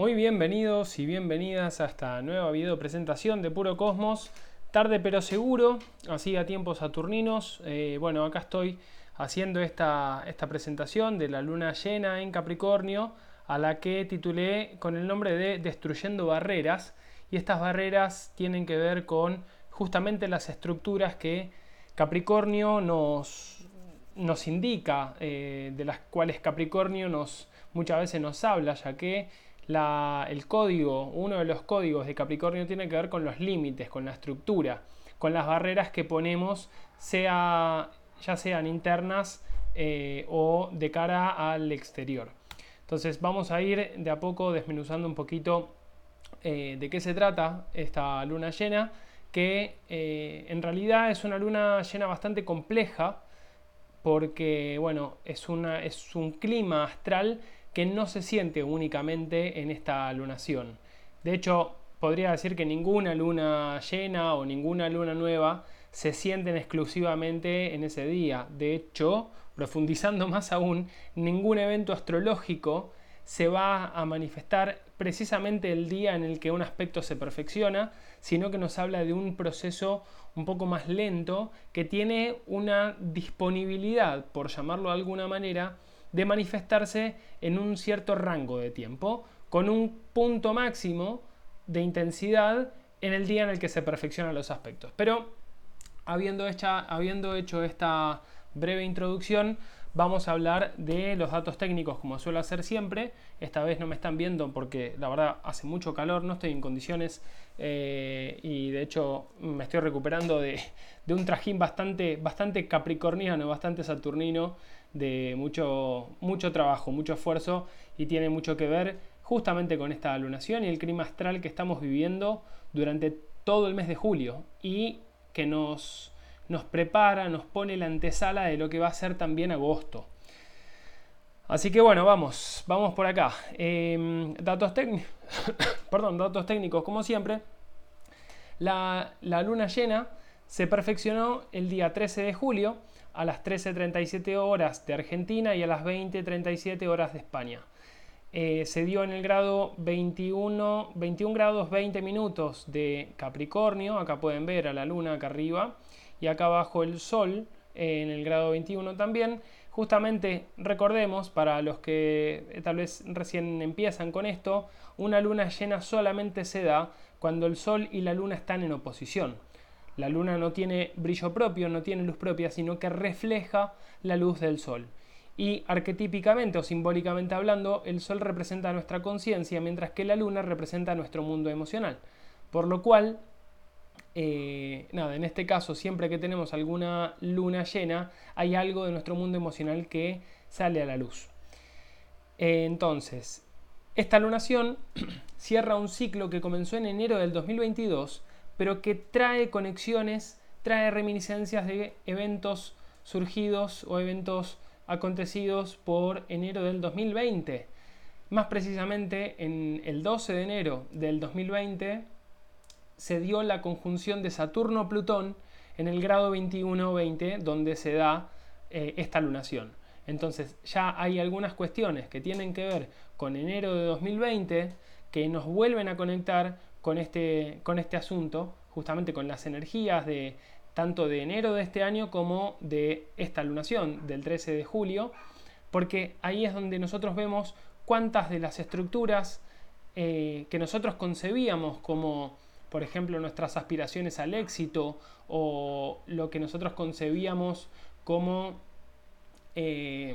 Muy bienvenidos y bienvenidas a esta nueva video presentación de Puro Cosmos. Tarde pero seguro, así a tiempos saturninos. Eh, bueno, acá estoy haciendo esta, esta presentación de la luna llena en Capricornio, a la que titulé con el nombre de Destruyendo Barreras. Y estas barreras tienen que ver con justamente las estructuras que Capricornio nos, nos indica, eh, de las cuales Capricornio nos, muchas veces nos habla, ya que el código, uno de los códigos de Capricornio tiene que ver con los límites, con la estructura, con las barreras que ponemos, sea, ya sean internas eh, o de cara al exterior. Entonces vamos a ir de a poco desmenuzando un poquito eh, de qué se trata esta luna llena, que eh, en realidad es una luna llena bastante compleja, porque bueno, es, una, es un clima astral que no se siente únicamente en esta lunación. De hecho, podría decir que ninguna luna llena o ninguna luna nueva se sienten exclusivamente en ese día. De hecho, profundizando más aún, ningún evento astrológico se va a manifestar precisamente el día en el que un aspecto se perfecciona, sino que nos habla de un proceso un poco más lento que tiene una disponibilidad, por llamarlo de alguna manera, de manifestarse en un cierto rango de tiempo, con un punto máximo de intensidad en el día en el que se perfeccionan los aspectos. Pero habiendo, habiendo hecho esta breve introducción, vamos a hablar de los datos técnicos como suelo hacer siempre. Esta vez no me están viendo porque la verdad hace mucho calor, no estoy en condiciones eh, y de hecho me estoy recuperando de, de, un trajín bastante, bastante capricorniano, bastante saturnino de mucho, mucho trabajo, mucho esfuerzo y tiene mucho que ver justamente con esta lunación y el clima astral que estamos viviendo durante todo el mes de julio y que nos, nos prepara, nos pone la antesala de lo que va a ser también agosto. Así que bueno, vamos, vamos por acá. Em, datos, Perdón, datos técnicos, como siempre. La, la luna llena se perfeccionó el día 13 de julio a las 13.37 horas de Argentina y a las 20.37 horas de España. Eh, se dio en el grado 21, 21 grados 20 minutos de Capricornio, acá pueden ver a la luna acá arriba, y acá abajo el sol eh, en el grado 21 también. Justamente recordemos, para los que eh, tal vez recién empiezan con esto, una luna llena solamente se da cuando el sol y la luna están en oposición. La luna no tiene brillo propio, no tiene luz propia, sino que refleja la luz del sol. Y arquetípicamente o simbólicamente hablando, el sol representa nuestra conciencia, mientras que la luna representa nuestro mundo emocional. Por lo cual, eh, nada, en este caso, siempre que tenemos alguna luna llena, hay algo de nuestro mundo emocional que sale a la luz. entonces, esta lunación cierra un ciclo que comenzó en enero del 2022 pero que trae conexiones, trae reminiscencias de eventos surgidos o eventos acontecidos por enero del 2020. Más precisamente, en el 12 de enero del 2020 se dio la conjunción de Saturno-Plutón en el grado 21-20, donde se da eh, esta lunación. Entonces ya hay algunas cuestiones que tienen que ver con enero de 2020 que nos vuelven a conectar con este, con este asunto, justamente con las energías de tanto de enero de este año como de esta lunación del 13 de julio, porque ahí es donde nosotros vemos cuántas de las estructuras eh, que nosotros concebíamos como, por ejemplo, nuestras aspiraciones al éxito o lo que nosotros concebíamos como eh,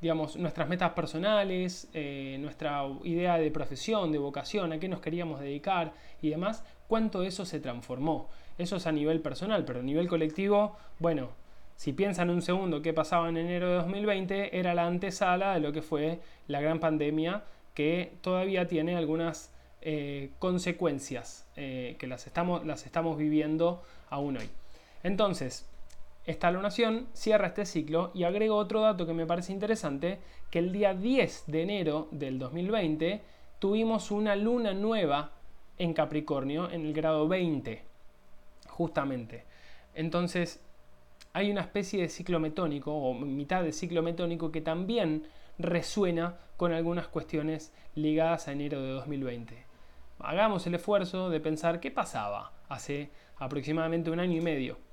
digamos, nuestras metas personales, eh, nuestra idea de profesión, de vocación, a qué nos queríamos dedicar y demás, cuánto eso se transformó. Eso es a nivel personal, pero a nivel colectivo, bueno, si piensan un segundo qué pasaba en enero de 2020, era la antesala de lo que fue la gran pandemia que todavía tiene algunas eh, consecuencias eh, que las estamos, las estamos viviendo aún hoy. Entonces, esta lunación cierra este ciclo y agrego otro dato que me parece interesante, que el día 10 de enero del 2020 tuvimos una luna nueva en Capricornio en el grado 20, justamente. Entonces, hay una especie de ciclo metónico o mitad de ciclo metónico que también resuena con algunas cuestiones ligadas a enero de 2020. Hagamos el esfuerzo de pensar qué pasaba hace aproximadamente un año y medio.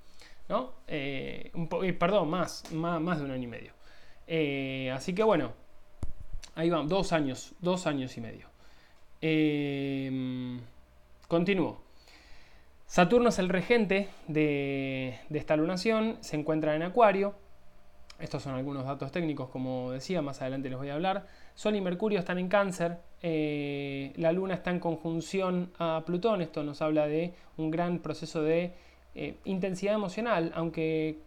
¿No? Eh, eh, perdón, más, más, de un año y medio. Eh, así que bueno, ahí vamos, dos años, dos años y medio. continúo. Saturno es el regente de, de esta lunación, se encuentra en Acuario. Estos son algunos datos técnicos, como decía, más adelante les voy a hablar. Sol y Mercurio están en cáncer, eh, la Luna está en conjunción a Plutón, esto nos habla de un gran proceso de eh, intensidad emocional, aunque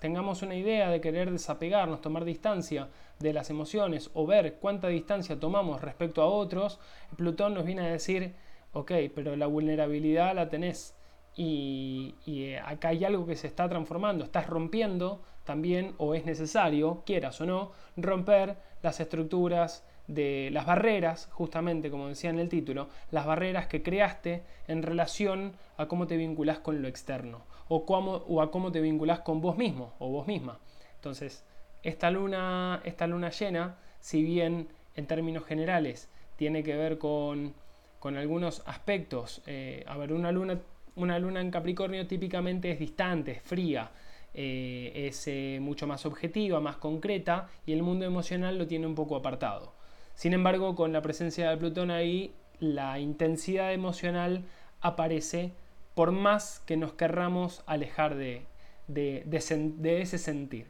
tengamos una idea de querer desapegarnos, tomar distancia de las emociones o ver cuánta distancia tomamos respecto a otros, Plutón nos viene a decir, ok, pero la vulnerabilidad la tenés. Y, eh, acá hay algo que se está transformando, estás rompiendo también, o es necesario, quieras o no, romper las estructuras de las barreras, justamente como decía en el título, las barreras que creaste en relación a cómo te vinculás con lo externo o, cómo, o a cómo te vinculás con vos mismo o vos misma. Entonces, esta luna, esta luna llena, si bien en términos generales tiene que ver con, con algunos aspectos, eh, a ver, una luna una luna en Capricornio típicamente es distante, es fría, eh, es eh, mucho más objetiva, más concreta y el mundo emocional lo tiene un poco apartado. Sin embargo, con la presencia de Plutón ahí, la intensidad emocional aparece por más que nos querramos alejar de, ese sentir.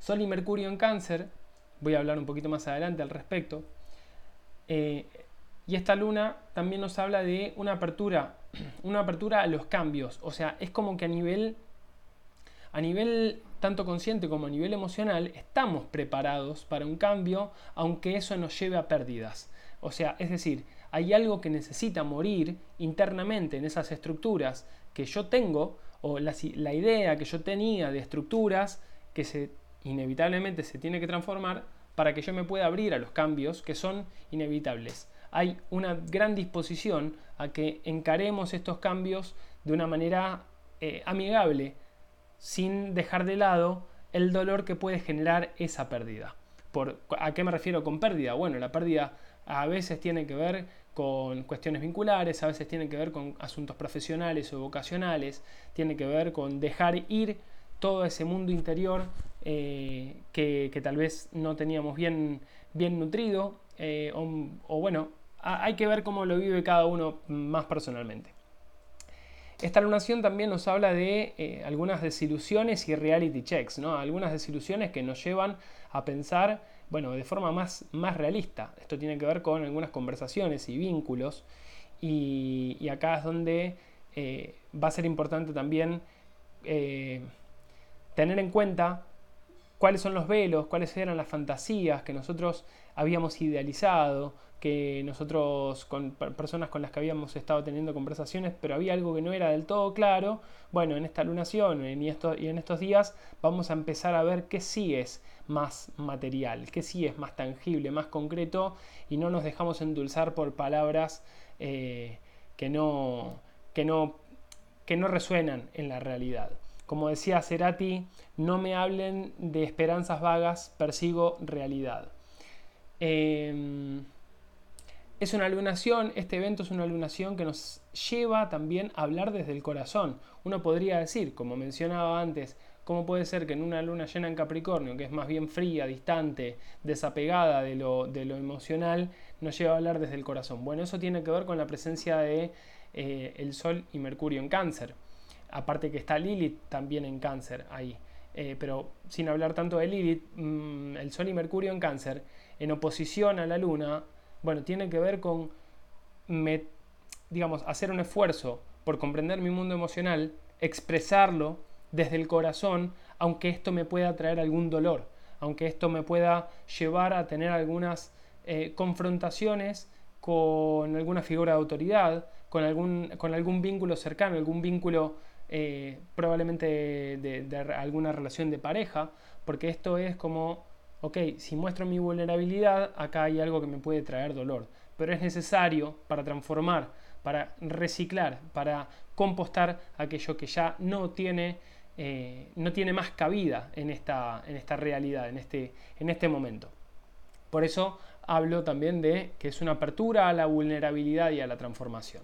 Sol y Mercurio en cáncer, voy a hablar un poquito más adelante al respecto, eh, y esta luna también nos habla de una apertura, una apertura a los cambios. O sea, es como que a nivel, a nivel tanto consciente como a nivel emocional, estamos preparados para un cambio, aunque eso nos lleve a pérdidas. O sea, es decir, hay algo que necesita morir internamente en esas estructuras que yo tengo, o la, idea que yo tenía de estructuras que se inevitablemente se tiene que transformar para que yo me pueda abrir a los cambios que son inevitables hay una gran disposición a que encaremos estos cambios de una manera eh, amigable, sin dejar de lado el dolor que puede generar esa pérdida. Por, ¿A qué me refiero con pérdida? Bueno, la pérdida a veces tiene que ver con cuestiones vinculares, a veces tiene que ver con asuntos profesionales o vocacionales, tiene que ver con dejar ir todo ese mundo interior eh, que, tal vez no teníamos bien, bien nutrido, eh, o, bueno, hay que ver cómo lo vive cada uno más personalmente. Esta lunación también nos habla de eh, algunas desilusiones y reality checks, ¿no? algunas desilusiones que nos llevan a pensar bueno, de forma más, más realista. Esto tiene que ver con algunas conversaciones y vínculos y, acá es donde eh, va a ser importante también eh, tener en cuenta cuáles son los velos, cuáles eran las fantasías que nosotros habíamos idealizado, que nosotros con personas con las que habíamos estado teniendo conversaciones, pero había algo que no era del todo claro. Bueno, en esta lunación esto, y en estos días vamos a empezar a ver qué sí es más material, qué sí es más tangible, más concreto y no nos dejamos endulzar por palabras eh, que, no, que, no, que no resuenan en la realidad. Como decía Cerati, no me hablen de esperanzas vagas, persigo realidad. Em, es una lunación, este evento es una lunación que nos lleva también a hablar desde el corazón. Uno podría decir, como mencionaba antes, ¿cómo puede ser que en una luna llena en Capricornio, que es más bien fría, distante, desapegada de lo, emocional, nos lleva a hablar desde el corazón? Bueno, eso tiene que ver con la presencia de eh, el Sol y Mercurio en cáncer. Aparte que está Lilith también en cáncer ahí. Eh, pero sin hablar tanto de Lilith, mm, el Sol y Mercurio en cáncer en oposición a la Luna, bueno, tiene que ver con, digamos, hacer un esfuerzo por comprender mi mundo emocional, expresarlo desde el corazón, aunque esto me pueda traer algún dolor, aunque esto me pueda llevar a tener algunas eh, confrontaciones con alguna figura de autoridad, con algún, con algún vínculo cercano, algún vínculo eh, probablemente de, alguna relación de pareja, porque esto es como ok, si muestro mi vulnerabilidad, acá hay algo que me puede traer dolor, pero es necesario para transformar, para reciclar, para compostar aquello que ya no tiene, eh, no tiene más cabida en esta, en esta realidad, en este, en este momento. Por eso hablo también de que es una apertura a la vulnerabilidad y a la transformación.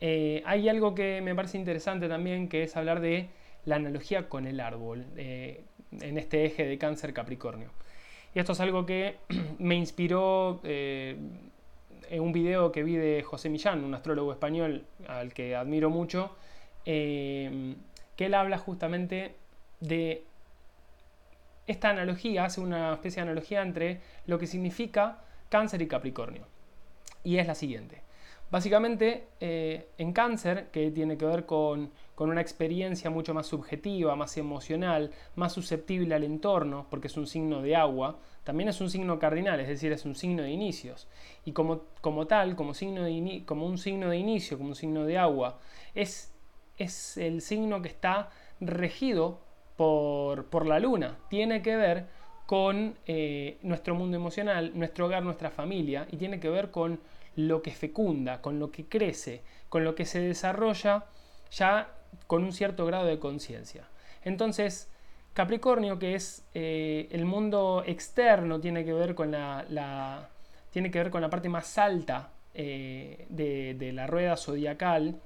Eh, hay algo que me parece interesante también, que es hablar de la analogía con el árbol, eh, en este eje de cáncer Capricornio. Y esto es algo que me inspiró eh, en un video que vi de José Millán, un astrólogo español al que admiro mucho, que él habla justamente de esta analogía, hace una especie de analogía entre lo que significa cáncer y Capricornio. Y es la siguiente. Básicamente, eh, en cáncer, que tiene que ver con, una experiencia mucho más subjetiva, más emocional, más susceptible al entorno, porque es un signo de agua, también es un signo cardinal, es decir, es un signo de inicios. Y como, como tal, como, signo de como un signo de inicio, como un signo de agua, es, es el signo que está regido por, por la luna. Tiene que ver con eh, nuestro mundo emocional, nuestro hogar, nuestra familia, y tiene que ver con lo que fecunda, con lo que crece, con lo que se desarrolla ya con un cierto grado de conciencia. Entonces, Capricornio, que es eh, el mundo externo, tiene que ver con la, tiene que ver con la parte más alta eh, de, la rueda zodiacal.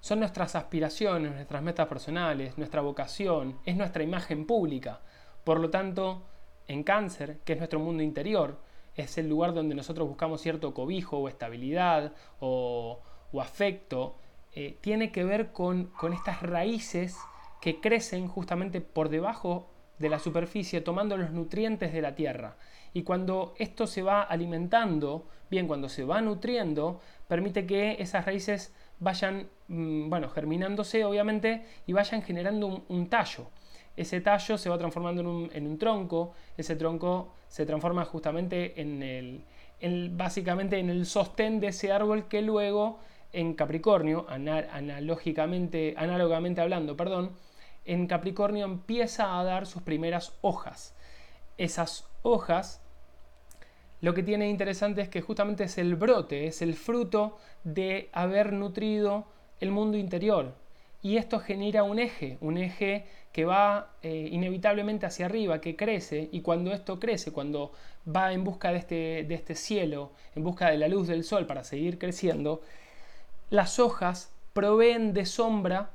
Son nuestras aspiraciones, nuestras metas personales, nuestra vocación, es nuestra imagen pública. Por lo tanto, en cáncer, que es nuestro mundo interior, es el lugar donde nosotros buscamos cierto cobijo o estabilidad o, afecto, eh, tiene que ver con, estas raíces que crecen justamente por debajo de la superficie tomando los nutrientes de la tierra. Y cuando esto se va alimentando, bien, cuando se va nutriendo, permite que esas raíces vayan, mm, bueno, germinándose obviamente y vayan generando un tallo ese tallo se va transformando en un, tronco, ese tronco se transforma justamente en el, básicamente en el sostén de ese árbol que luego en Capricornio, analógicamente, análogamente hablando, perdón, en Capricornio empieza a dar sus primeras hojas. Esas hojas, lo que tiene interesante es que justamente es el brote, es el fruto de haber nutrido el mundo interior. Y esto genera un eje, un eje que va eh, inevitablemente hacia arriba, que crece, y cuando esto crece, cuando va en busca de este, de este cielo, en busca de la luz del sol para seguir creciendo, las hojas proveen de sombra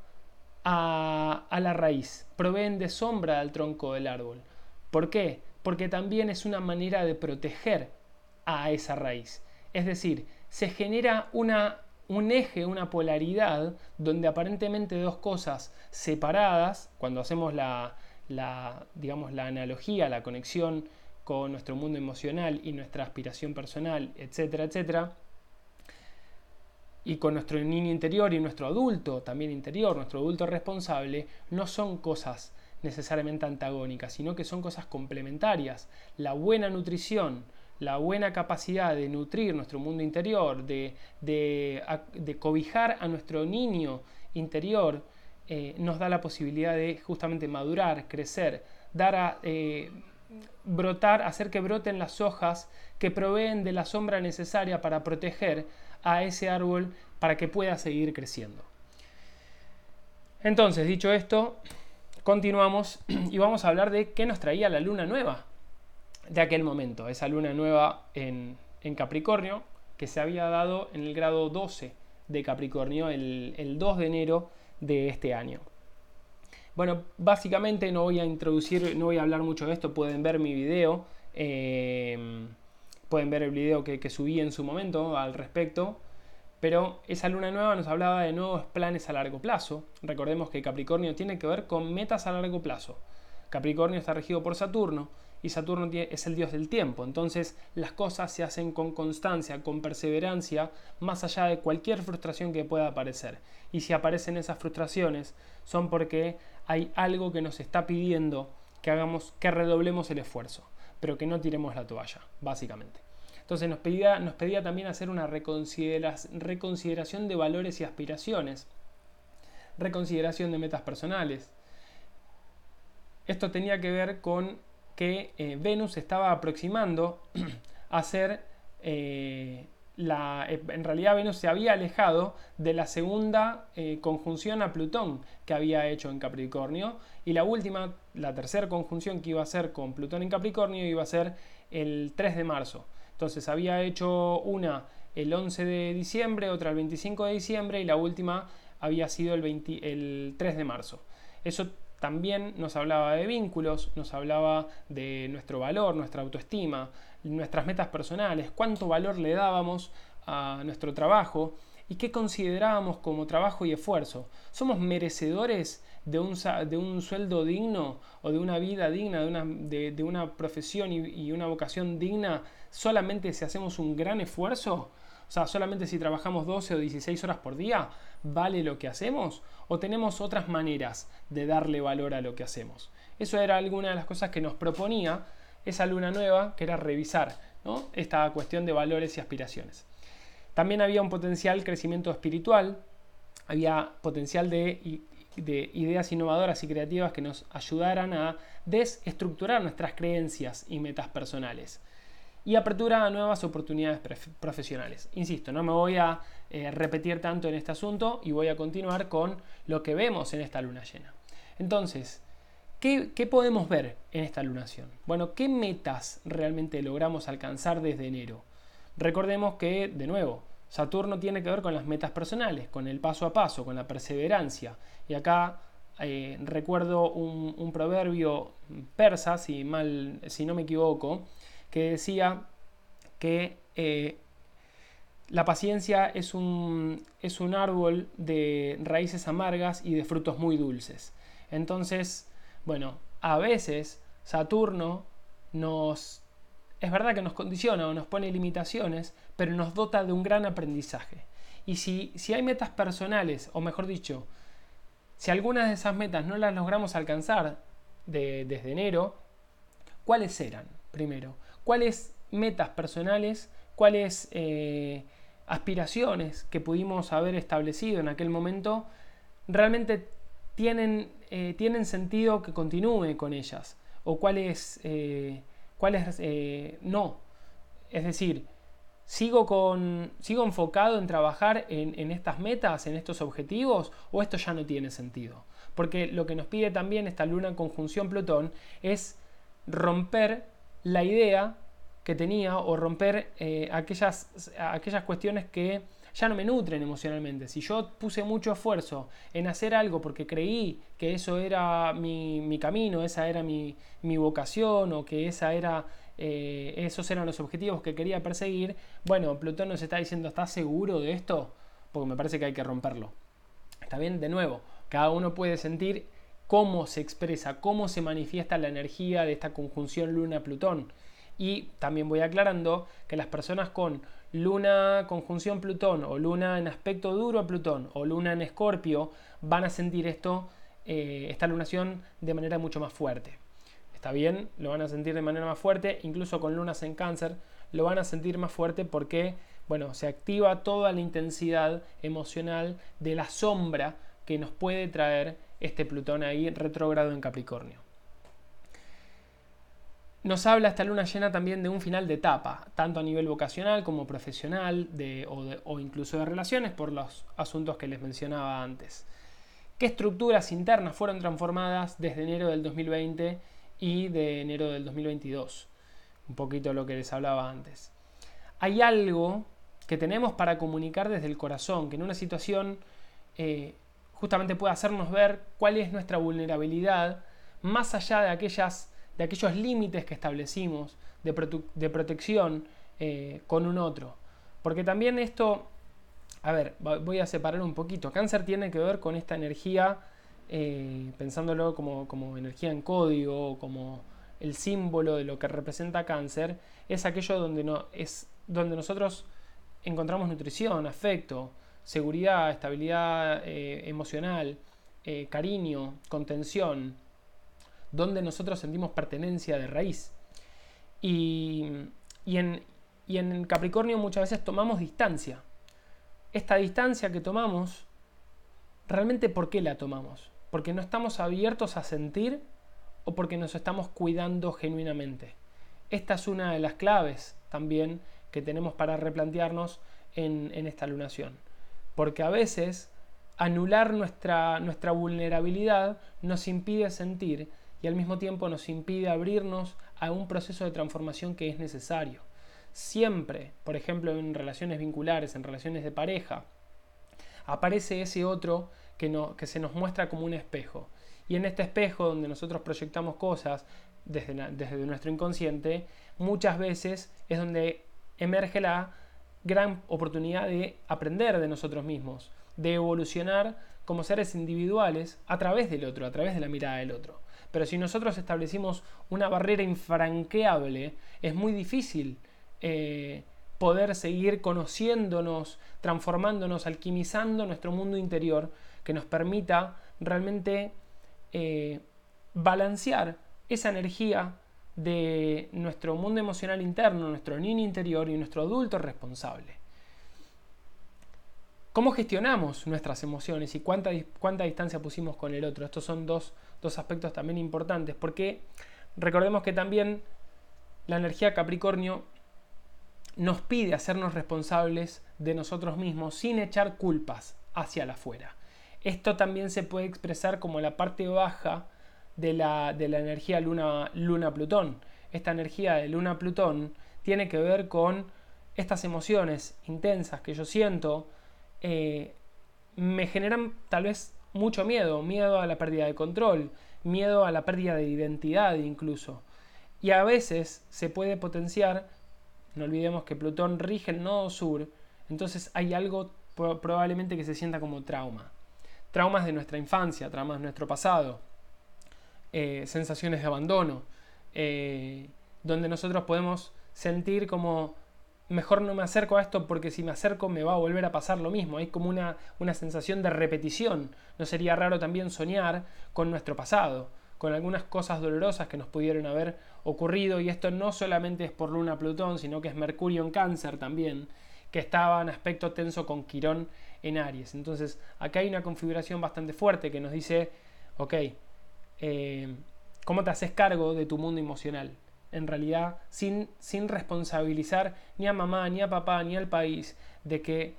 a, a la raíz, proveen de sombra al tronco del árbol. ¿Por qué? Porque también es una manera de proteger a esa raíz. Es decir, se genera una un eje, una polaridad, donde aparentemente dos cosas separadas, cuando hacemos la, digamos, la analogía, la conexión con nuestro mundo emocional y nuestra aspiración personal, etcétera, etcétera, y con nuestro niño interior y nuestro adulto también interior, nuestro adulto responsable, no son cosas necesariamente antagónicas, sino que son cosas complementarias. La buena nutrición, la buena capacidad de nutrir nuestro mundo interior, de, cobijar a nuestro niño interior, eh, nos da la posibilidad de justamente madurar, crecer, dar a eh, brotar, hacer que broten las hojas que proveen de la sombra necesaria para proteger a ese árbol para que pueda seguir creciendo. Entonces, dicho esto, continuamos y vamos a hablar de qué nos traía la luna nueva de aquel momento, esa luna nueva en, Capricornio, que se había dado en el grado 12 de Capricornio el, 2 de enero de este año. Bueno, básicamente no voy a introducir, no voy a hablar mucho de esto, pueden ver mi video, eh, pueden ver el video que, que, subí en su momento al respecto, pero esa luna nueva nos hablaba de nuevos planes a largo plazo. Recordemos que Capricornio tiene que ver con metas a largo plazo. Capricornio está regido por Saturno, y Saturno es el dios del tiempo. Entonces las cosas se hacen con constancia, con perseverancia, más allá de cualquier frustración que pueda aparecer. Y si aparecen esas frustraciones son porque hay algo que nos está pidiendo que hagamos, que redoblemos el esfuerzo, pero que no tiremos la toalla, básicamente. Entonces nos pedía, nos pedía también hacer una reconsideración de valores y aspiraciones, reconsideración de metas personales. Esto tenía que ver con que eh, Venus estaba aproximando a ser eh, la, eh, en realidad Venus se había alejado de la segunda conjunción a Plutón que había hecho en Capricornio y la última, la tercera conjunción que iba a ser con Plutón en Capricornio iba a ser el 3 de marzo. Entonces había hecho una el 11 de diciembre, otra el 25 de diciembre y la última había sido el, el 3 de marzo. Eso también nos hablaba de vínculos, nos hablaba de nuestro valor, nuestra autoestima, nuestras metas personales, cuánto valor le dábamos a nuestro trabajo y qué considerábamos como trabajo y esfuerzo. ¿Somos merecedores de un, de un sueldo digno o de una vida digna, de una, de, una profesión y, y, una vocación digna solamente si hacemos un gran esfuerzo? O sea, solamente si trabajamos 12 o 16 horas por día, ¿vale lo que hacemos? ¿O tenemos otras maneras de darle valor a lo que hacemos? Eso era alguna de las cosas que nos proponía esa luna nueva, que era revisar esta cuestión de valores y aspiraciones. También había un potencial crecimiento espiritual, había potencial de, de ideas innovadoras y creativas que nos ayudaran a desestructurar nuestras creencias y metas personales y apertura a nuevas oportunidades profesionales. Insisto, no me voy a eh, repetir tanto en este asunto y voy a continuar con lo que vemos en esta luna llena. Entonces, ¿qué, ¿qué, podemos ver en esta lunación? Bueno, ¿qué metas realmente logramos alcanzar desde enero? Recordemos que, de nuevo, Saturno tiene que ver con las metas personales, con el paso a paso, con la perseverancia. Y acá eh, recuerdo un, proverbio persa, si, mal, si no me equivoco, que decía que eh, la paciencia es un, es un árbol de raíces amargas y de frutos muy dulces. Entonces, bueno, a veces Saturno nos es verdad que nos condiciona o nos pone limitaciones, pero nos dota de un gran aprendizaje. Y si, si hay metas personales, o mejor dicho, si algunas de esas metas no las logramos alcanzar desde enero, ¿cuáles eran? Primero, ¿cuáles metas personales, cuáles eh, aspiraciones que pudimos haber establecido en aquel momento realmente tienen, eh, tienen sentido que continúe con ellas? ¿O cuáles... Eh, eh, no. Es decir, ¿sigo, con, ¿sigo enfocado en trabajar en, estas metas, en estos objetivos, o esto ya no tiene sentido? Porque lo que nos pide también esta luna en conjunción Plutón es romper la idea tenía o romper eh, aquellas, aquellas cuestiones que ya no me nutren emocionalmente. Si yo puse mucho esfuerzo en hacer algo porque creí que eso era mi, camino, esa era mi, vocación o que esa era, eh, esos eran los objetivos que quería perseguir, bueno, Plutón nos está diciendo, ¿estás seguro de esto? Porque me parece que hay que romperlo. Está bien, de nuevo, cada uno puede sentir cómo se expresa, cómo se manifiesta la energía de esta conjunción Luna-Plutón. Y también voy aclarando que las personas con luna conjunción Plutón o luna en aspecto duro a Plutón o luna en Escorpio van a sentir esto, eh, esta lunación de manera mucho más fuerte. Está bien, lo van a sentir de manera más fuerte, incluso con lunas en cáncer lo van a sentir más fuerte porque, bueno, se activa toda la intensidad emocional de la sombra que nos puede traer este Plutón ahí retrógrado en Capricornio. Nos habla esta luna llena también de un final de etapa, tanto a nivel vocacional como profesional o, incluso de relaciones por los asuntos que les mencionaba antes. ¿Qué estructuras internas fueron transformadas desde enero del 2020 y de enero del 2022? Un poquito lo que les hablaba antes. Hay algo que tenemos para comunicar desde el corazón, que en una situación eh, justamente puede hacernos ver cuál es nuestra vulnerabilidad más allá de aquellas de aquellos límites que establecimos de, protección eh, con un otro. Porque también esto, a ver, voy a separar un poquito. Cáncer tiene que ver con esta energía, eh, pensándolo como, como energía en código, como el símbolo de lo que representa cáncer, es aquello donde, no, es donde nosotros encontramos nutrición, afecto, seguridad, estabilidad eh, emocional, cariño, contención, donde nosotros sentimos pertenencia de raíz. Y, en, en Capricornio muchas veces tomamos distancia. Esta distancia que tomamos, ¿realmente por qué la tomamos? ¿Porque no estamos abiertos a sentir o porque nos estamos cuidando genuinamente? Esta es una de las claves también que tenemos para replantearnos en, en esta lunación. Porque a veces anular nuestra, nuestra vulnerabilidad nos impide sentir y al mismo tiempo nos impide abrirnos a un proceso de transformación que es necesario. Siempre, por ejemplo, en relaciones vinculares, en relaciones de pareja, aparece ese otro que, no, que se nos muestra como un espejo. Y en este espejo donde nosotros proyectamos cosas desde, desde nuestro inconsciente, muchas veces es donde emerge la gran oportunidad de aprender de nosotros mismos, de evolucionar como seres individuales a través del otro, a través de la mirada del otro. Pero si nosotros establecimos una barrera infranqueable, es muy difícil eh, poder seguir conociéndonos, transformándonos, alquimizando nuestro mundo interior, que nos permita realmente eh, balancear esa energía de nuestro mundo emocional interno, nuestro niño interior y nuestro adulto responsable. ¿Cómo gestionamos nuestras emociones y cuánta, cuánta distancia pusimos con el otro? Estos son dos, dos aspectos también importantes, porque recordemos que también la energía Capricornio nos pide hacernos responsables de nosotros mismos sin echar culpas hacia la afuera. Esto también se puede expresar como la parte baja de la, energía Luna-Plutón. Esta energía de Luna-Plutón tiene que ver con estas emociones intensas que yo siento, eh, me generan tal vez mucho miedo, miedo a la pérdida de control, miedo a la pérdida de identidad incluso. Y a veces se puede potenciar, no olvidemos que Plutón rige el nodo sur, entonces hay algo probablemente que se sienta como trauma. Traumas de nuestra infancia, traumas de nuestro pasado, eh, sensaciones de abandono, eh, donde nosotros podemos sentir como mejor no me acerco a esto porque si me acerco me va a volver a pasar lo mismo. Hay como una, una sensación de repetición. No sería raro también soñar con nuestro pasado, con algunas cosas dolorosas que nos pudieron haber ocurrido y esto no solamente es por Luna Plutón, sino que es Mercurio en cáncer también, que estaba en aspecto tenso con Quirón en Aries. Entonces acá hay una configuración bastante fuerte que nos dice, ok, eh, cómo te haces cargo de tu mundo emocional. En realidad, sin, sin responsabilizar ni a mamá, ni a papá, ni al país de que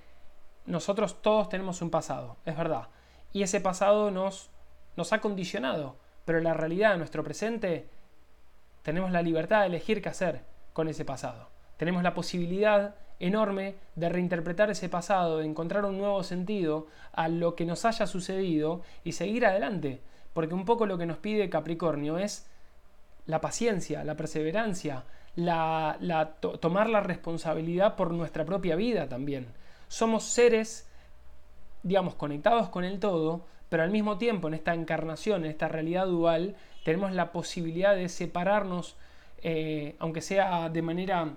nosotros todos tenemos un pasado, es verdad. Y ese pasado nos, nos ha condicionado. Pero la realidad, nuestro presente, tenemos la libertad de elegir qué hacer con ese pasado. Tenemos la posibilidad enorme de reinterpretar ese pasado, de encontrar un nuevo sentido a lo que nos haya sucedido y seguir adelante. Porque un poco lo que nos pide Capricornio es la paciencia, la perseverancia, la, tomar la responsabilidad por nuestra propia vida también. Somos seres, digamos, conectados con el todo, pero al mismo tiempo en esta encarnación, en esta realidad dual, tenemos la posibilidad de separarnos, eh, aunque sea de manera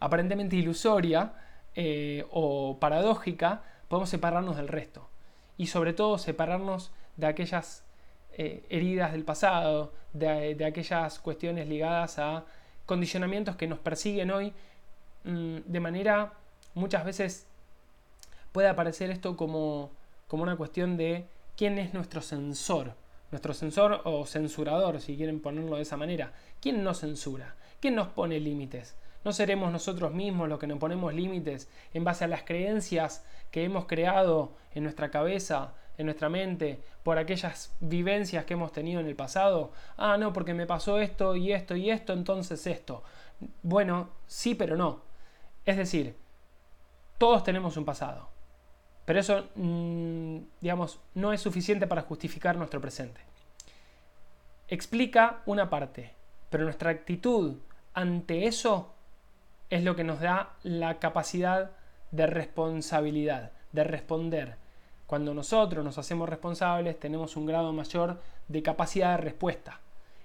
aparentemente ilusoria eh, o paradójica, podemos separarnos del resto. Y sobre todo separarnos de aquellas eh, heridas del pasado, de, aquellas cuestiones ligadas a condicionamientos que nos persiguen hoy, mm, de manera muchas veces puede aparecer esto como, como una cuestión de quién es nuestro censor, nuestro censor o censurador, si quieren ponerlo de esa manera. ¿Quién nos censura? ¿Quién nos pone límites? ¿No seremos nosotros mismos los que nos ponemos límites en base a las creencias que hemos creado en nuestra cabeza, en nuestra mente por aquellas vivencias que hemos tenido en el pasado. Ah, no, porque me pasó esto y esto y esto, entonces esto. Bueno, sí, pero no. Es decir, todos tenemos un pasado. Pero eso, mm, digamos, no es suficiente para justificar nuestro presente. Explica una parte, pero nuestra actitud ante eso es lo que nos da la capacidad de responsabilidad, de responder, cuando nosotros nos hacemos responsables, tenemos un grado mayor de capacidad de respuesta.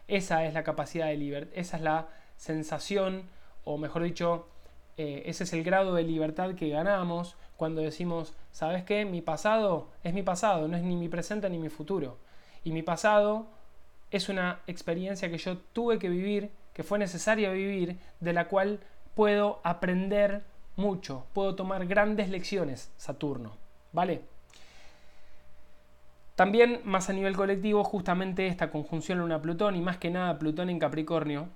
Esa es la capacidad de libertad, esa es la sensación, o mejor dicho, eh, ese es el grado de libertad que ganamos cuando decimos, ¿sabes qué? Mi pasado es mi pasado, no es ni mi presente ni mi futuro. Y mi pasado es una experiencia que yo tuve que vivir, que fue necesaria vivir, de la cual puedo aprender mucho, puedo tomar grandes lecciones, Saturno. ¿Vale? También, más a nivel colectivo, justamente esta conjunción Luna-Plutón y más que nada Plutón en Capricornio,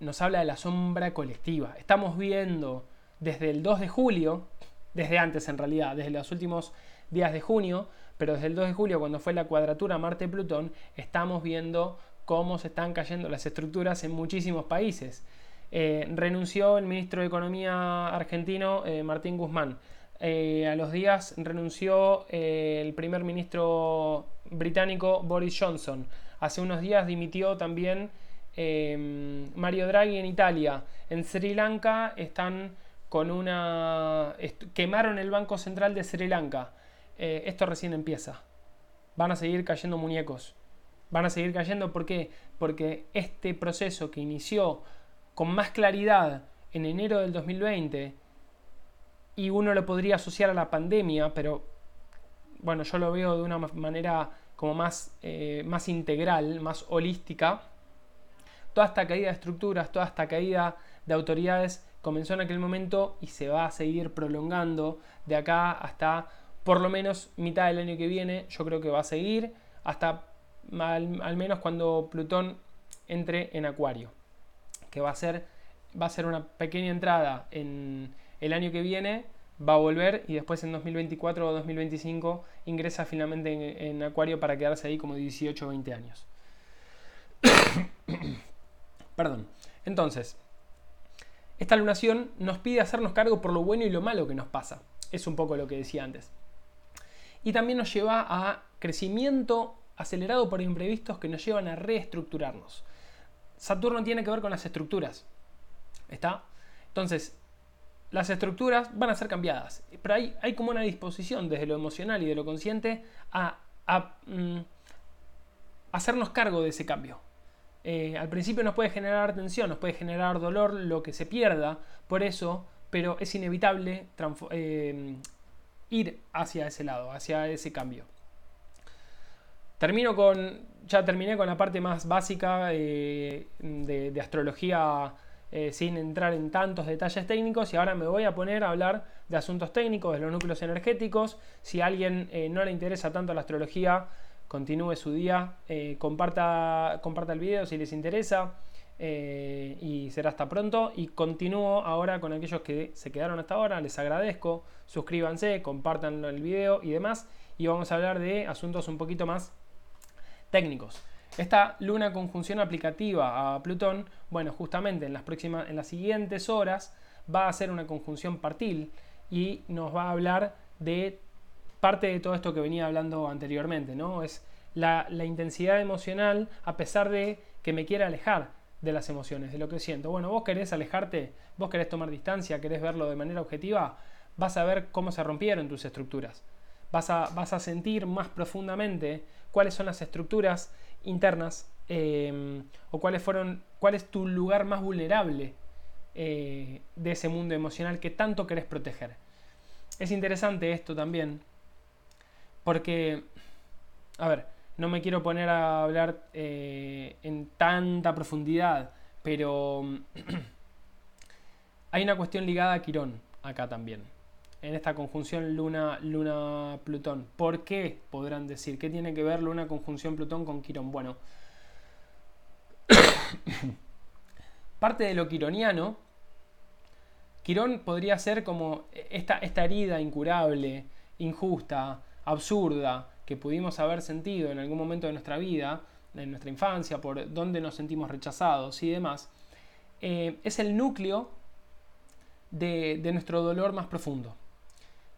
nos habla de la sombra colectiva. Estamos viendo desde el 2 de julio, desde antes en realidad, desde los últimos días de junio, pero desde el 2 de julio, cuando fue la cuadratura Marte-Plutón, estamos viendo cómo se están cayendo las estructuras en muchísimos países. Eh, renunció el ministro de Economía argentino, eh, Martín Guzmán. Eh, a los días renunció el primer ministro británico Boris Johnson. Hace unos días dimitió también Mario Draghi en Italia. En Sri Lanka están con una... quemaron el Banco Central de Sri Lanka. esto recién empieza. Van a seguir cayendo muñecos. Van a seguir cayendo, ¿por qué? Porque este proceso que inició con más claridad en enero del 2020 y uno lo podría asociar a la pandemia, pero bueno, yo lo veo de una manera como más, eh, más integral, más holística. Toda esta caída de estructuras, toda esta caída de autoridades comenzó en aquel momento y se va a seguir prolongando de acá hasta por lo menos mitad del año que viene. Yo creo que va a seguir hasta al menos cuando Plutón entre en Acuario que va a ser, va a ser una pequeña entrada en el año que viene, va a volver y después en 2024 o 2025 ingresa finalmente en, Acuario para quedarse ahí como 18 o 20 años. Perdón. Entonces, esta lunación nos pide hacernos cargo por lo bueno y lo malo que nos pasa. Es un poco lo que decía antes. Y también nos lleva a crecimiento acelerado por imprevistos que nos llevan a reestructurarnos. Saturno tiene que ver con las estructuras. ¿Está? Entonces, las estructuras van a ser cambiadas. Pero hay, hay como una disposición desde lo emocional y de lo consciente a, mm, hacernos cargo de ese cambio. Eh, al principio nos puede generar tensión, nos puede generar dolor lo que se pierda, por eso, pero es inevitable eh, ir hacia ese lado, hacia ese cambio. Termino con, ya terminé con la parte más básica eh, de, astrología eh, sin entrar en tantos detalles técnicos y ahora me voy a poner a hablar de asuntos técnicos, de los núcleos energéticos. Si a alguien eh, no le interesa tanto la astrología, continúe su día, comparta, comparta el video si les interesa. y será hasta pronto. Y continúo ahora con aquellos que se quedaron hasta ahora. Les agradezco. Suscríbanse, compartan el video y demás. Y vamos a hablar de asuntos un poquito más técnicos. Esta luna conjunción aplicativa a Plutón, bueno, justamente en las próximas, en las siguientes horas va a ser una conjunción partil y nos va a hablar de parte de todo esto que venía hablando anteriormente, ¿no? Es la, intensidad emocional a pesar de que me quiera alejar de las emociones, de lo que siento. Bueno, vos querés alejarte, vos querés tomar distancia, querés verlo de manera objetiva, vas a ver cómo se rompieron tus estructuras vas a, sentir más profundamente cuáles son las estructuras internas em, o cuáles fueron, cuál es tu lugar más vulnerable eh, de ese mundo emocional que tanto querés proteger. Es interesante esto también, porque, a ver, no me quiero poner a hablar eh, en tanta profundidad, pero hay una cuestión ligada a Quirón acá también en esta conjunción Luna-Plutón. ¿Por qué? Podrán decir. ¿Qué tiene que ver Luna conjunción Plutón con Quirón? Bueno, parte de lo quironiano, Quirón podría ser como esta, esta herida incurable, injusta, absurda, que pudimos haber sentido en algún momento de nuestra vida, en nuestra infancia, por donde nos sentimos rechazados y demás, eh, es el núcleo de nuestro dolor más profundo.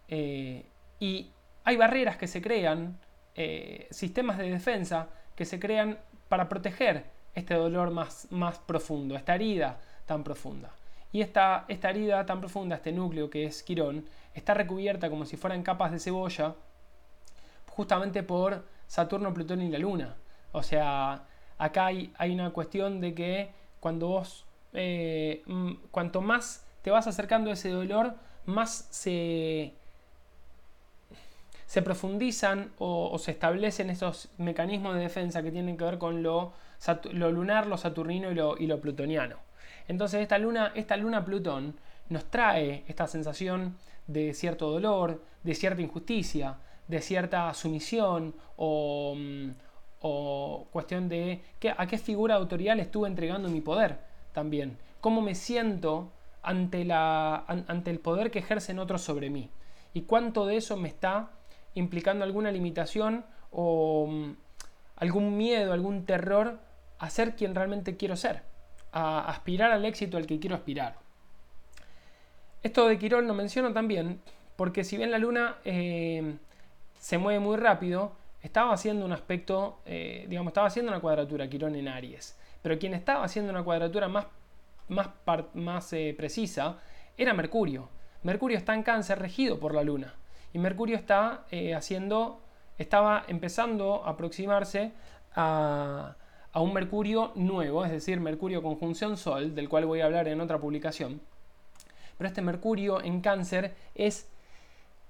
Eh, y hay barreras que se crean, eh, sistemas de defensa que se crean para proteger este dolor más, más profundo, esta herida tan profunda. Y esta, esta herida tan profunda, este núcleo que es Quirón, está recubierta como si fueran capas de cebolla, justamente por Saturno, Plutón y la Luna. O sea, acá hay, hay una cuestión de que cuando vos, eh, mm, cuanto más te vas acercando a ese dolor, más se, se profundizan o, se establecen esos mecanismos de defensa que tienen que ver con lo, lunar, lo saturnino y lo, plutoniano. Entonces esta luna, esta luna Plutón nos trae esta sensación de cierto dolor, de cierta injusticia, de cierta sumisión o, mm, cuestión de a qué figura de autoridad estuve entregando mi poder también. Cómo me siento ante, la, ante el poder que ejercen otros sobre mí. Y cuánto de eso me está implicando alguna limitación o mm, algún miedo, algún terror a ser quien realmente quiero ser, a aspirar al éxito al que quiero aspirar. Esto de Quirón lo menciono también porque si bien la luna eh, se mueve muy rápido, estaba haciendo un aspecto, eh, digamos, estaba haciendo una cuadratura Quirón en Aries. Pero quien estaba haciendo una cuadratura más, más, más eh, precisa era Mercurio. Mercurio está en cáncer regido por la luna. Y Mercurio está haciendo, estaba empezando a aproximarse a, a un Mercurio nuevo, es decir, Mercurio conjunción Sol, del cual voy a hablar en otra publicación. Pero este Mercurio en cáncer es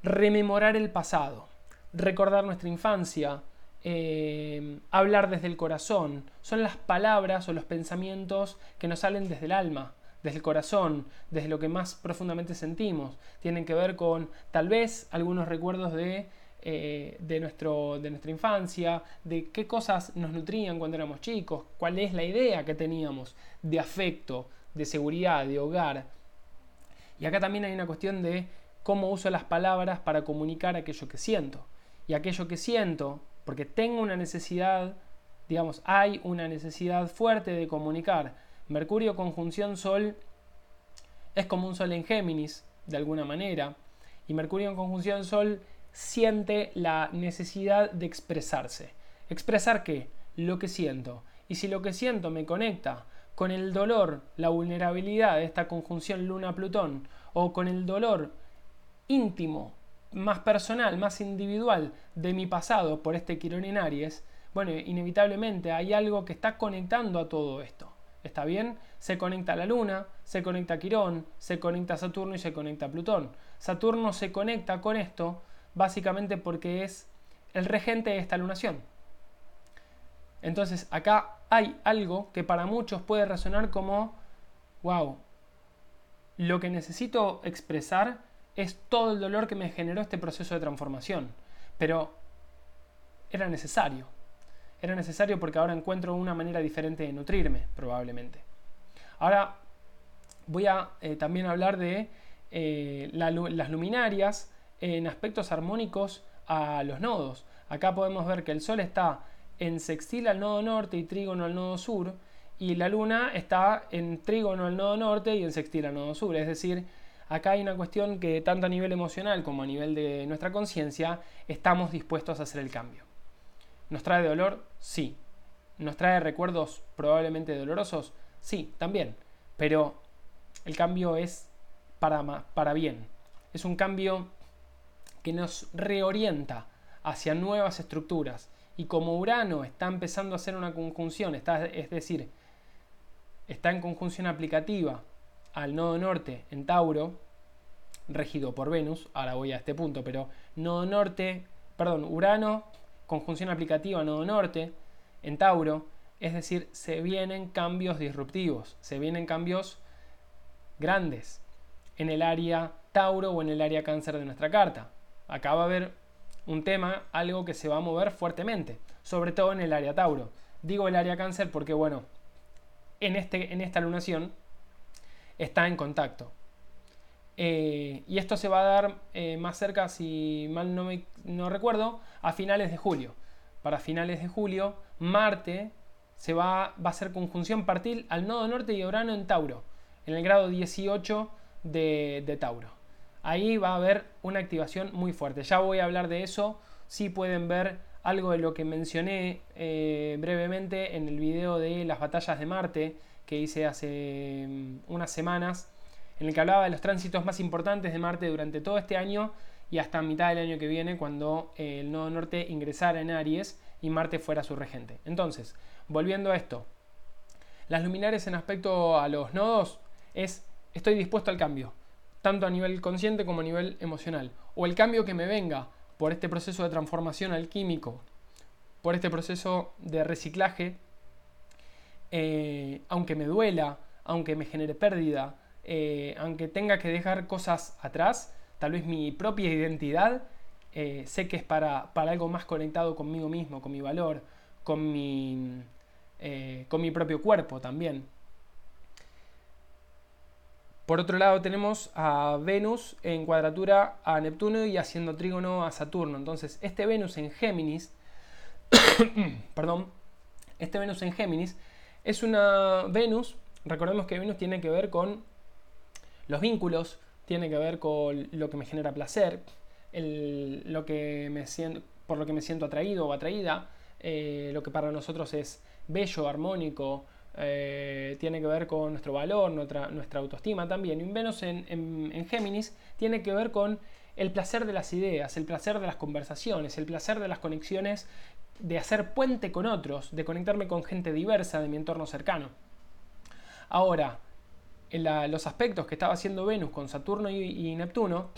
rememorar el pasado, recordar nuestra infancia, eh, hablar desde el corazón. Son las palabras o los pensamientos que nos salen desde el alma, desde el corazón, desde lo que más profundamente sentimos. Tienen que ver con tal vez algunos recuerdos de, eh, de, nuestro, de nuestra infancia, de qué cosas nos nutrían cuando éramos chicos, cuál es la idea que teníamos de afecto, de seguridad, de hogar. Y acá también hay una cuestión de cómo uso las palabras para comunicar aquello que siento. Y aquello que siento, porque tengo una necesidad, digamos, hay una necesidad fuerte de comunicar. Mercurio conjunción Sol es como un Sol en Géminis, de alguna manera. Y Mercurio en conjunción Sol siente la necesidad de expresarse. ¿Expresar qué? Lo que siento. Y si lo que siento me conecta con el dolor, la vulnerabilidad de esta conjunción Luna-Plutón, o con el dolor íntimo, más personal, más individual de mi pasado por este Quirón en Aries, bueno, inevitablemente hay algo que está conectando a todo esto. ¿Está bien? Se conecta a la Luna, se conecta a Quirón, se conecta a Saturno y se conecta a Plutón. Saturno se conecta con esto básicamente porque es el regente de esta lunación. Entonces acá hay algo que para muchos puede resonar como, wow, lo que necesito expresar es todo el dolor que me generó este proceso de transformación. Pero era necesario. Era necesario porque ahora encuentro una manera diferente de nutrirme, probablemente. Ahora voy a eh, también hablar de eh, las luminarias en aspectos armónicos a los nodos. Acá podemos ver que el Sol está en sextil al nodo norte y trígono al nodo sur, y la Luna está en trígono al nodo norte y en sextil al nodo sur. Es decir, Acá hay una cuestión que tanto a nivel emocional como a nivel de nuestra conciencia estamos dispuestos a hacer el cambio. ¿Nos trae dolor? Sí. ¿Nos trae recuerdos probablemente dolorosos? Sí, también. Pero el cambio es para, para bien. Es un cambio que nos reorienta hacia nuevas estructuras. Y como Urano está empezando a hacer una conjunción, está, es decir, está en conjunción aplicativa al nodo norte en Tauro, regido por Venus, ahora voy a este punto, pero nodo norte, perdón, Urano, conjunción aplicativa nodo norte en Tauro, es decir, se vienen cambios disruptivos, se vienen cambios grandes en el área Tauro o en el área cáncer de nuestra carta. Acá va a haber un tema, algo que se va a mover fuertemente, sobre todo en el área Tauro. Digo el área cáncer porque, bueno, en, este, en esta lunación está en contacto. Eh, y esto se va a dar eh, más cerca, si mal no, me, no recuerdo, a finales de julio. Para finales de julio, Marte se va, va a hacer conjunción partil al nodo norte de Urano en Tauro, en el grado 18 de, Tauro. Ahí va a haber una activación muy fuerte. Ya voy a hablar de eso. Si pueden ver algo de lo que mencioné eh, brevemente en el video de las batallas de Marte que hice hace mm, unas semanas, en el que hablaba de los tránsitos más importantes de Marte durante todo este año y hasta mitad del año que viene, cuando eh, el nodo norte ingresara en Aries y Marte fuera su regente. Entonces, volviendo a esto, las luminares en aspecto a los nodos es estoy dispuesto al cambio, tanto a nivel consciente como a nivel emocional, o el cambio que me venga por este proceso de transformación alquímico, por este proceso de reciclaje eh, aunque me duela, aunque me genere pérdida, eh, aunque tenga que dejar cosas atrás, tal vez mi propia identidad, eh, sé que es para, algo más conectado conmigo mismo, con mi valor, con mi, con mi propio cuerpo también. Por otro lado tenemos a Venus en cuadratura a Neptuno y haciendo trígono a Saturno. Entonces este Venus en Géminis, perdón, este Venus en Géminis Es una Venus, recordemos que Venus tiene que ver con los vínculos, tiene que ver con lo que me genera placer, lo que me siento, por lo que me siento atraído o atraída, eh, lo que para nosotros es bello, armónico, eh, tiene que ver con nuestro valor, nuestra, nuestra autoestima también. Y Venus en, Géminis tiene que ver con el placer de las ideas, el placer de las conversaciones, el placer de las conexiones, de hacer puente con otros, de conectarme con gente diversa de mi entorno cercano. Ahora, los aspectos que estaba haciendo Venus con Saturno y Neptuno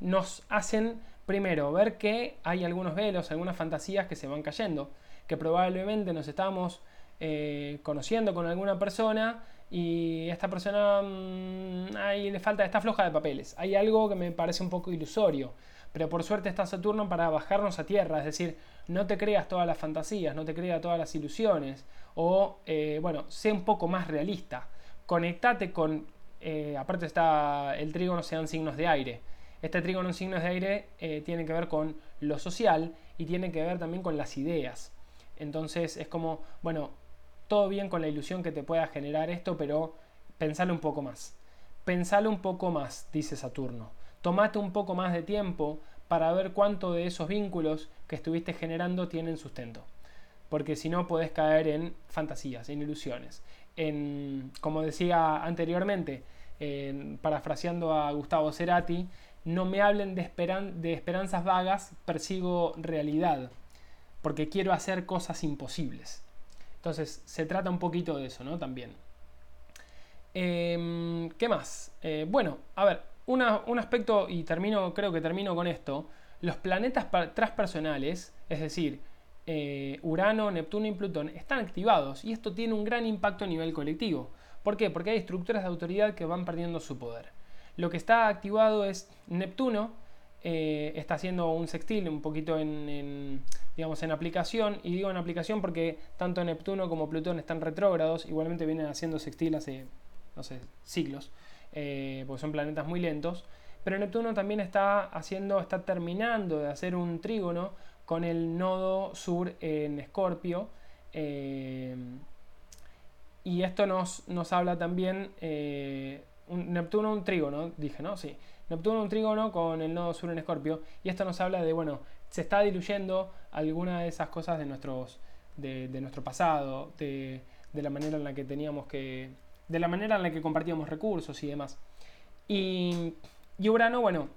nos hacen primero ver que hay algunos velos, algunas fantasías que se van cayendo, que probablemente nos estamos eh, conociendo con alguna persona y esta persona mm, ahí le falta, está floja de papeles. Hay algo que me parece un poco ilusorio, pero por suerte está Saturno para bajarnos a tierra, es decir, no te creas todas las fantasías, no te creas todas las ilusiones, o eh, bueno, sé un poco más realista. Conectate con, eh, aparte está el trígono, sean signos de aire. Este trígono en signos de aire tiene que ver con lo social y tiene que ver también con las ideas. Entonces es como, bueno, todo bien con la ilusión que te pueda generar esto, pero pensalo un poco más. Pensalo un poco más, dice Saturno. Tomate un poco más de tiempo para ver cuánto de esos vínculos que estuviste generando tienen sustento. Porque si no, podés caer en fantasías, en ilusiones. En, como decía anteriormente, parafraseando a Gustavo Cerati, no me hablen de, de esperanzas vagas, persigo realidad, porque quiero hacer cosas imposibles. Entonces se trata un poquito de eso, ¿no? También. Em, ¿Qué más? Eh, bueno, a ver, un aspecto, y termino, creo que termino con esto, los planetas transpersonales, es decir, eh, Urano, Neptuno y Plutón, están activados y esto tiene un gran impacto a nivel colectivo. ¿Por qué? Porque hay estructuras de autoridad que van perdiendo su poder. Lo que está activado es Neptuno, eh, está haciendo un sextil un poquito en, digamos, en aplicación, y digo en aplicación porque tanto Neptuno como Plutón están retrógrados, igualmente vienen haciendo sextil hace, no sé, siglos, eh, porque son planetas muy lentos, pero Neptuno también está haciendo, está terminando de hacer un trígono con el nodo sur en Escorpio, eh, y esto nos, nos habla también, un, Neptuno un trígono, dije, ¿no? Sí. Neptuno un trígono con el nodo sur en Escorpio. Y esto nos habla de, bueno, se está diluyendo alguna de esas cosas de, nuestros, de, nuestro pasado, de, la manera en la que teníamos que. de la manera en la que compartíamos recursos y demás. Y, Urano, bueno,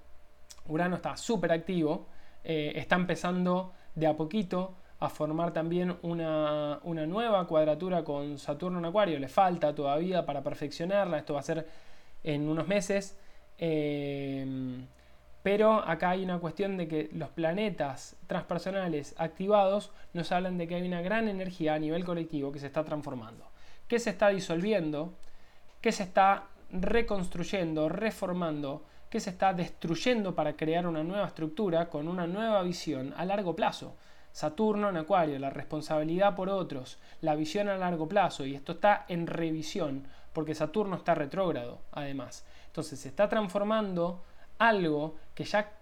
Urano está súper activo, eh, está empezando de a poquito a formar también una, una, nueva cuadratura con Saturno en Acuario. Le falta todavía para perfeccionarla, esto va a ser en unos meses. Em, pero acá hay una cuestión de que los planetas transpersonales activados nos hablan de que hay una gran energía a nivel colectivo que se está transformando, que se está disolviendo, que se está reconstruyendo, reformando, que se está destruyendo para crear una nueva estructura con una nueva visión a largo plazo. Saturno en Acuario, la responsabilidad por otros, la visión a largo plazo, y esto está en revisión, porque Saturno está retrógrado, además. Entonces se está transformando algo que ya,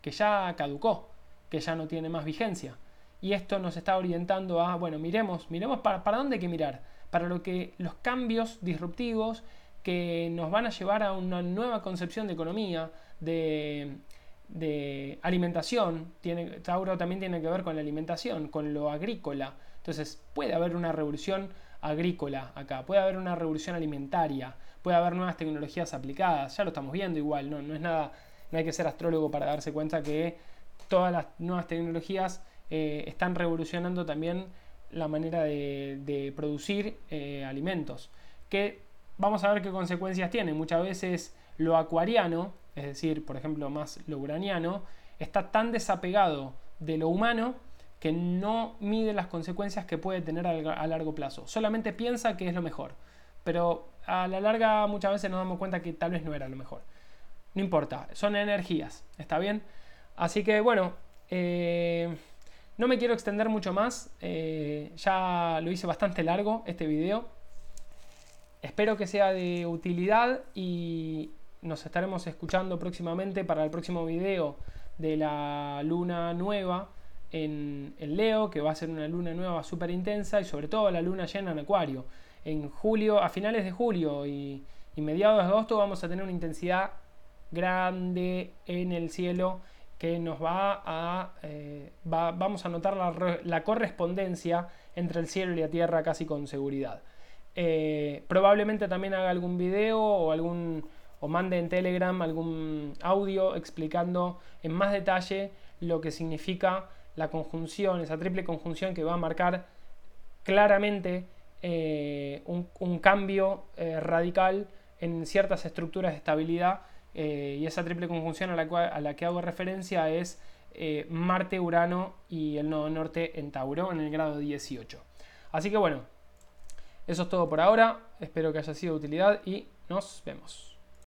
que ya caducó, que ya no tiene más vigencia. Y esto nos está orientando a, bueno, miremos, miremos para, para dónde hay que mirar, para lo que los cambios disruptivos que nos van a llevar a una nueva concepción de economía, de, alimentación. Tauro también tiene que ver con la alimentación, con lo agrícola. Entonces puede haber una revolución agrícola acá, puede haber una revolución alimentaria, puede haber nuevas tecnologías aplicadas, ya lo estamos viendo igual, no, no es nada, no hay que ser astrólogo para darse cuenta que todas las nuevas tecnologías eh, están revolucionando también la manera de, producir eh, alimentos, que vamos a ver qué consecuencias tiene. Muchas veces lo acuariano, es decir, por ejemplo, más lo uraniano, está tan desapegado de lo humano que no mide las consecuencias que puede tener a largo plazo. Solamente piensa que es lo mejor. Pero a la larga muchas veces nos damos cuenta que tal vez no era lo mejor. No importa, son energías, ¿está bien? Así que bueno, eh, no me quiero extender mucho más. Eh, ya lo hice bastante largo este video. Espero que sea de utilidad y nos estaremos escuchando próximamente para el próximo video de la luna nueva en, Leo, que va a ser una luna nueva súper intensa y sobre todo la luna llena en Acuario. en julio, a finales de julio y, mediados de agosto vamos a tener una intensidad grande en el cielo que nos va a eh, vamos a notar la, correspondencia entre el cielo y la tierra casi con seguridad eh, probablemente también haga algún video o algún o mande en telegram algún audio explicando en más detalle lo que significa la conjunción esa triple conjunción que va a marcar claramente eh, un, cambio eh, radical en ciertas estructuras de estabilidad y esa triple conjunción a la, a la que hago referencia es Marte, Urano y el nodo norte en Tauro en el grado 18. Así que bueno, eso es todo por ahora, espero que haya sido de utilidad y nos vemos.